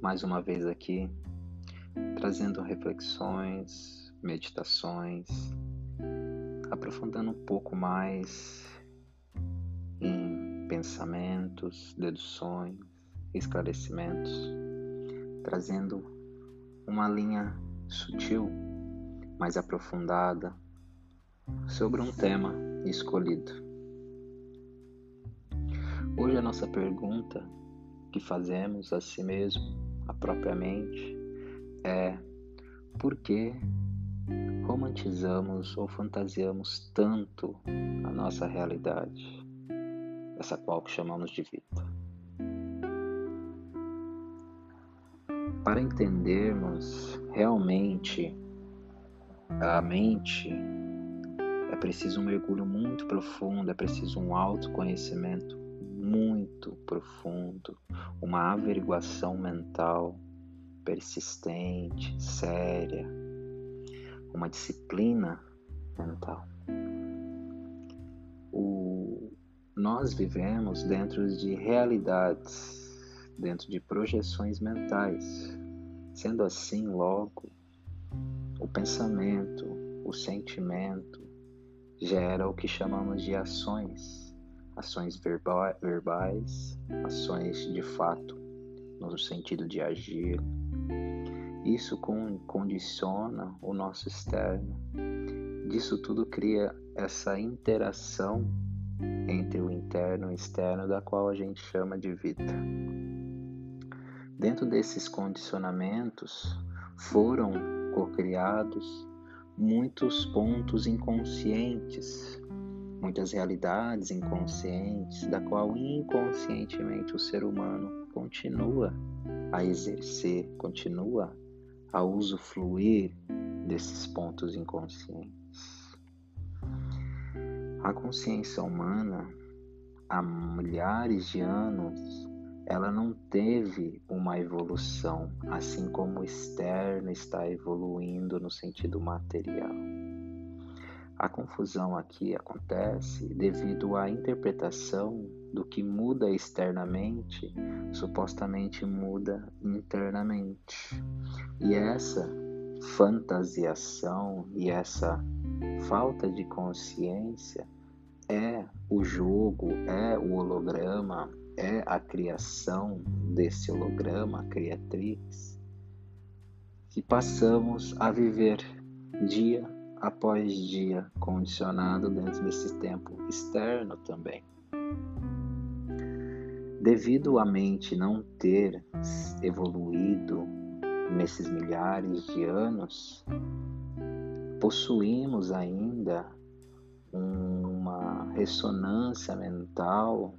Mais uma vez aqui, trazendo reflexões, meditações, aprofundando um pouco mais em pensamentos, deduções, esclarecimentos, trazendo uma linha sutil, mais aprofundada sobre um tema escolhido. Hoje a nossa pergunta que fazemos a si mesmo, a própria mente, é por que romantizamos ou fantasiamos tanto a nossa realidade, essa qual que chamamos de vida. Para entendermos realmente a mente, é preciso um mergulho muito profundo, é preciso um autoconhecimento muito profundo, uma averiguação mental persistente, séria, uma disciplina mental. O, nós vivemos dentro de realidades, dentro de projeções mentais. Sendo assim, logo, o pensamento, o sentimento gera o que chamamos de ações ações verba verbais, ações de fato, no sentido de agir. Isso condiciona o nosso externo. Disso tudo cria essa interação entre o interno e o externo, da qual a gente chama de vida. Dentro desses condicionamentos foram cocriados muitos pontos inconscientes muitas realidades inconscientes, da qual inconscientemente o ser humano continua a exercer, continua a usufruir desses pontos inconscientes. A consciência humana, há milhares de anos, ela não teve uma evolução, assim como o externo está evoluindo no sentido material. A confusão aqui acontece devido à interpretação do que muda externamente, supostamente muda internamente. E essa fantasiação e essa falta de consciência é o jogo, é o holograma, é a criação desse holograma, a criatrix, que passamos a viver dia após dia, condicionado dentro desse tempo externo também. Devido à mente não ter evoluído nesses milhares de anos, possuímos ainda uma ressonância mental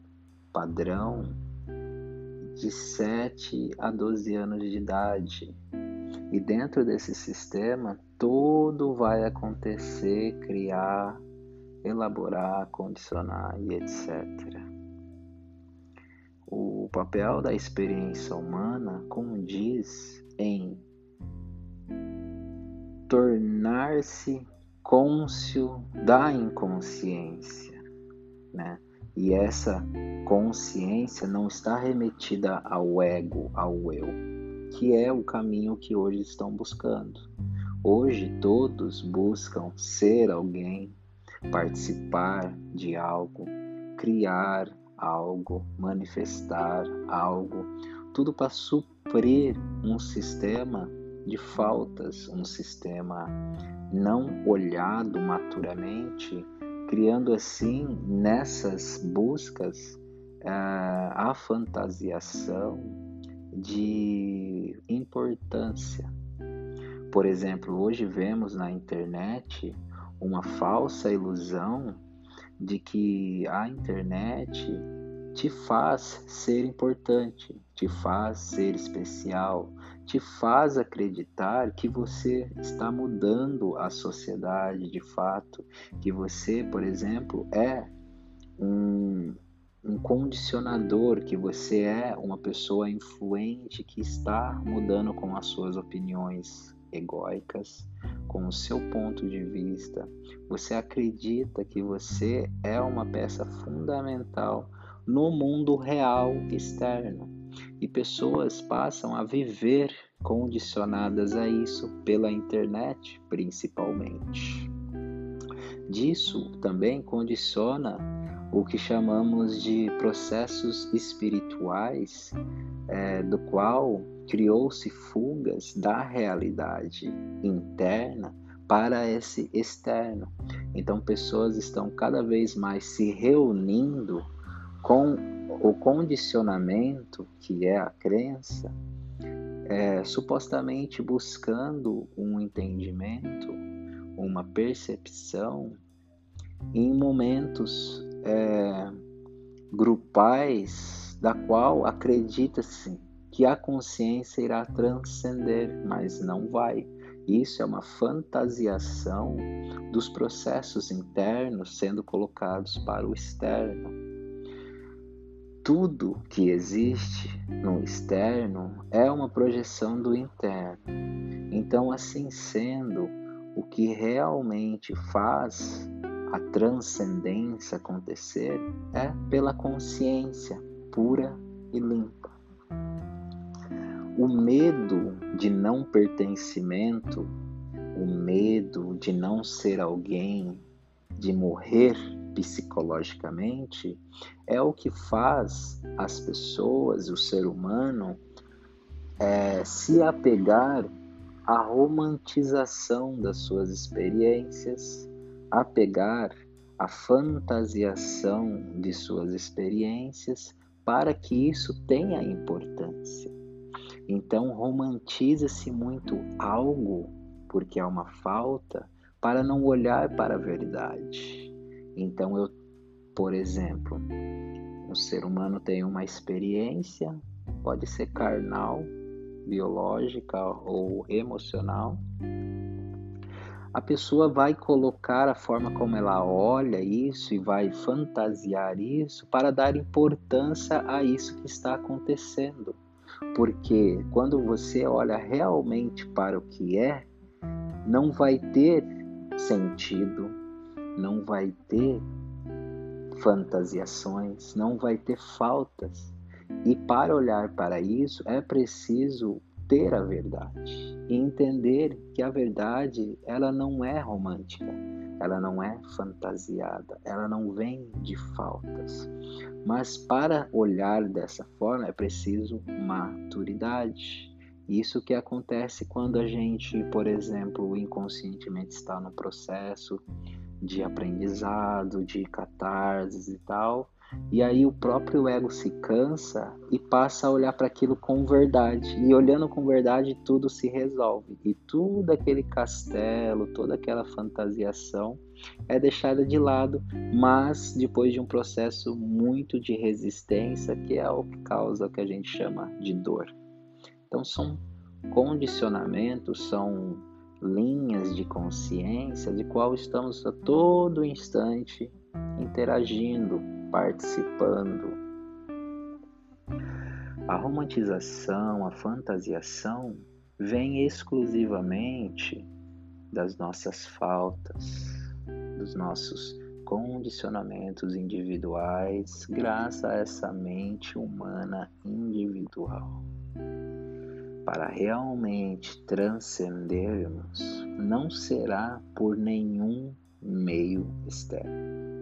padrão de 7 a 12 anos de idade. E dentro desse sistema tudo vai acontecer, criar, elaborar, condicionar e etc. O papel da experiência humana condiz em tornar-se cônscio da inconsciência, né? E essa consciência não está remetida ao ego, ao eu, que é o caminho que hoje estão buscando. Hoje todos buscam ser alguém, participar de algo, criar algo, manifestar algo, tudo para suprir um sistema de faltas, um sistema não olhado maturamente, criando assim nessas buscas eh, a fantasiação de importância. Por exemplo, hoje vemos na internet uma falsa ilusão de que a internet te faz ser importante, te faz ser especial, te faz acreditar que você está mudando a sociedade de fato, que você, por exemplo, é um, um condicionador, que você é uma pessoa influente que está mudando com as suas opiniões, egóicas com o seu ponto de vista, você acredita que você é uma peça fundamental no mundo real externo. E pessoas passam a viver condicionadas a isso pela internet, principalmente. Disso também condiciona o que chamamos de processos espirituais, é, do qual criou-se fugas da realidade interna para esse externo. Então, pessoas estão cada vez mais se reunindo com o condicionamento, que é a crença, é, supostamente buscando um entendimento, uma percepção em momentos é, grupais da qual acredita-se que a consciência irá transcender, mas não vai. Isso é uma fantasiação dos processos internos sendo colocados para o externo. Tudo que existe no externo é uma projeção do interno. Então, assim sendo, o que realmente faz a transcendência acontecer é pela consciência pura e limpa. O medo de não pertencimento, o medo de não ser alguém, de morrer psicologicamente, é o que faz as pessoas, o ser humano, é, se apegar à romantização das suas experiências, apegar à fantasiação de suas experiências para que isso tenha importância. Então romantiza-se muito algo porque há uma falta para não olhar para a verdade. Então eu, por exemplo, um ser humano tem uma experiência, pode ser carnal, biológica ou emocional. A pessoa vai colocar a forma como ela olha isso e vai fantasiar isso para dar importância a isso que está acontecendo. Porque quando você olha realmente para o que é, não vai ter sentido, não vai ter fantasiações, não vai ter faltas. E para olhar para isso é preciso ter a verdade e entender que a verdade ela não é romântica, ela não é fantasiada, ela não vem de faltas. Mas para olhar dessa forma é preciso maturidade. Isso que acontece quando a gente, por exemplo, inconscientemente está no processo de aprendizado, de catarse e tal, e aí o próprio ego se cansa e passa a olhar para aquilo com verdade. E olhando com verdade, tudo se resolve. E tudo aquele castelo, toda aquela fantasiação é deixada de lado, mas depois de um processo muito de resistência, que é o que causa o que a gente chama de dor. Então são condicionamentos, são linhas de consciência de qual estamos a todo instante interagindo, participando. A romantização, a fantasiação vem exclusivamente das nossas faltas, dos nossos condicionamentos individuais, graças a essa mente humana individual. Para realmente transcendermos, não será por nenhum meio externo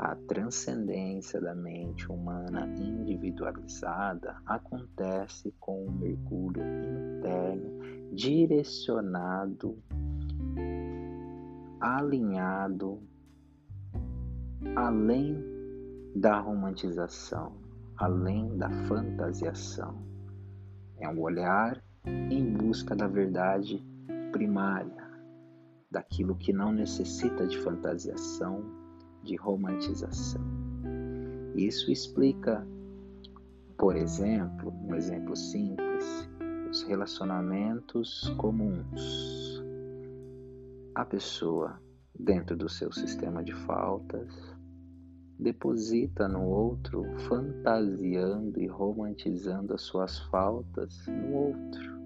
a transcendência da mente humana individualizada acontece com um mergulho interno direcionado, alinhado, além da romantização, além da fantasiação. É um olhar em busca da verdade primária, daquilo que não necessita de fantasiação, de romantização. Isso explica, por exemplo, um exemplo simples, os relacionamentos comuns. A pessoa, dentro do seu sistema de faltas, deposita no outro, fantasiando e romantizando as suas faltas no outro.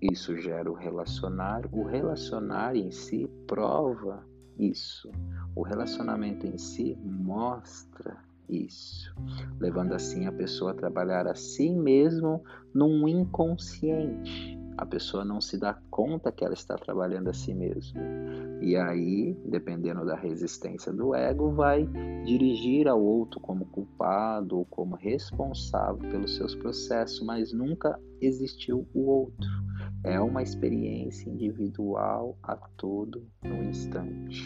Isso gera o relacionar, o relacionar em si prova isso. O relacionamento em si mostra isso, levando assim a pessoa a trabalhar a si mesmo num inconsciente. A pessoa não se dá conta que ela está trabalhando a si mesma. E aí, dependendo da resistência do ego, vai dirigir ao outro como culpado ou como responsável pelos seus processos, mas nunca existiu o outro. É uma experiência individual a todo no instante.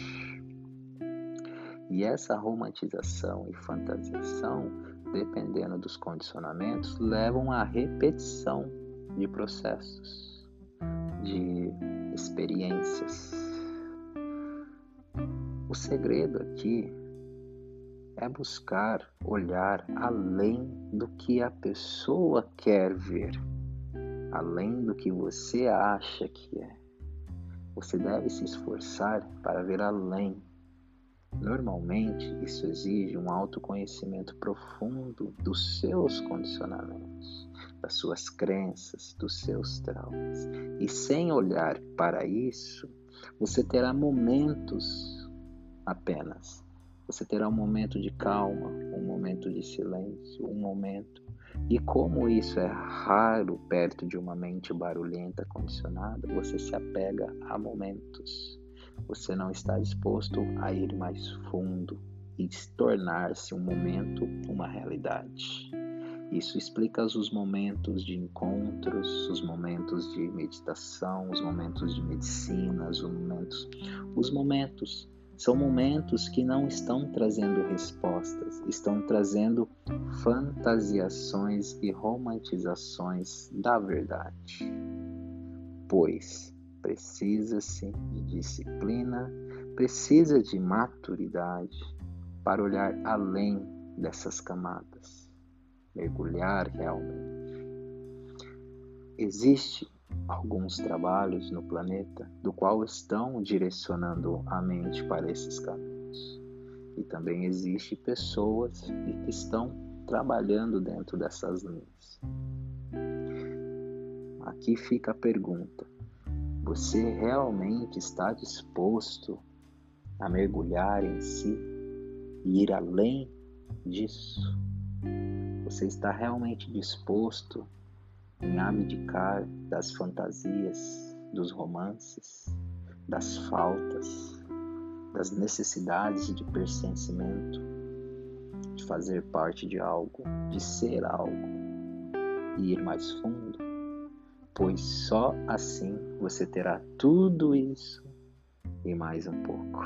E essa romantização e fantasiação, dependendo dos condicionamentos, levam à repetição de processos, de experiências. O segredo aqui é buscar olhar além do que a pessoa quer ver, além do que você acha que é. Você deve se esforçar para ver além Normalmente, isso exige um autoconhecimento profundo dos seus condicionamentos, das suas crenças, dos seus traumas. E sem olhar para isso, você terá momentos apenas. Você terá um momento de calma, um momento de silêncio, um momento. E como isso é raro perto de uma mente barulhenta condicionada, você se apega a momentos você não está disposto a ir mais fundo e tornar-se um momento uma realidade. Isso explica os momentos de encontros, os momentos de meditação, os momentos de medicina, os momentos. Os momentos são momentos que não estão trazendo respostas, estão trazendo fantasiações e romantizações da verdade. Pois Precisa-se de disciplina, precisa de maturidade para olhar além dessas camadas, mergulhar realmente. Existe alguns trabalhos no planeta do qual estão direcionando a mente para esses caminhos. E também existe pessoas que estão trabalhando dentro dessas linhas. Aqui fica a pergunta: você realmente está disposto a mergulhar em si e ir além disso? Você está realmente disposto em abdicar das fantasias, dos romances, das faltas, das necessidades de pertencimento, de fazer parte de algo, de ser algo e ir mais fundo? Pois só assim você terá tudo isso e mais um pouco.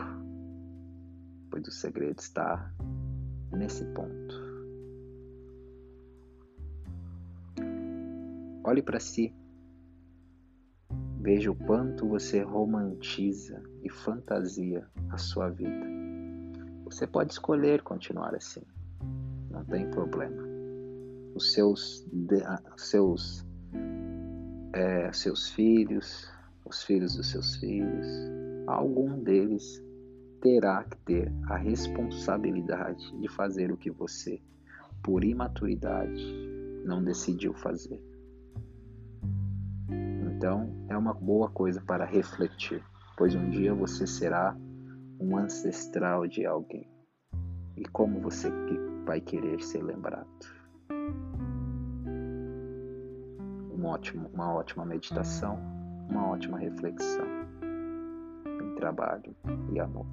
Pois o segredo está nesse ponto. Olhe para si. Veja o quanto você romantiza e fantasia a sua vida. Você pode escolher continuar assim. Não tem problema. Os seus, os seus é, seus filhos, os filhos dos seus filhos, algum deles terá que ter a responsabilidade de fazer o que você, por imaturidade, não decidiu fazer. Então, é uma boa coisa para refletir, pois um dia você será um ancestral de alguém. E como você vai querer ser lembrado? Ótimo, uma ótima meditação, uma ótima reflexão trabalho e amor.